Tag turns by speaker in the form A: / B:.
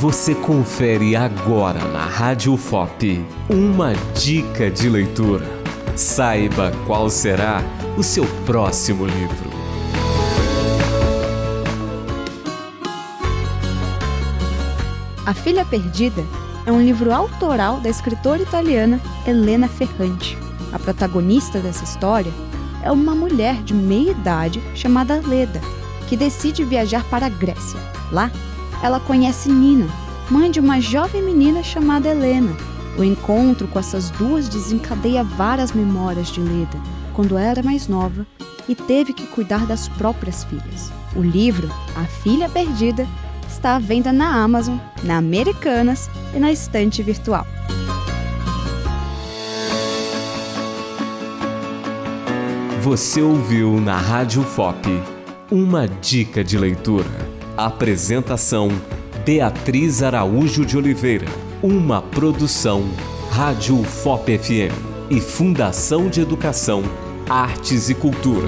A: Você confere agora na Rádio FOP uma dica de leitura. Saiba qual será o seu próximo livro.
B: A Filha Perdida é um livro autoral da escritora italiana Elena Ferrante. A protagonista dessa história é uma mulher de meia idade chamada Leda, que decide viajar para a Grécia. Lá, ela conhece Nina, mãe de uma jovem menina chamada Helena. O encontro com essas duas desencadeia várias memórias de Leda, quando era mais nova e teve que cuidar das próprias filhas. O livro A Filha Perdida está à venda na Amazon, na Americanas e na estante virtual.
A: Você ouviu na Rádio FOP uma dica de leitura. Apresentação Beatriz Araújo de Oliveira. Uma produção Rádio FOP FM e Fundação de Educação, Artes e Cultura.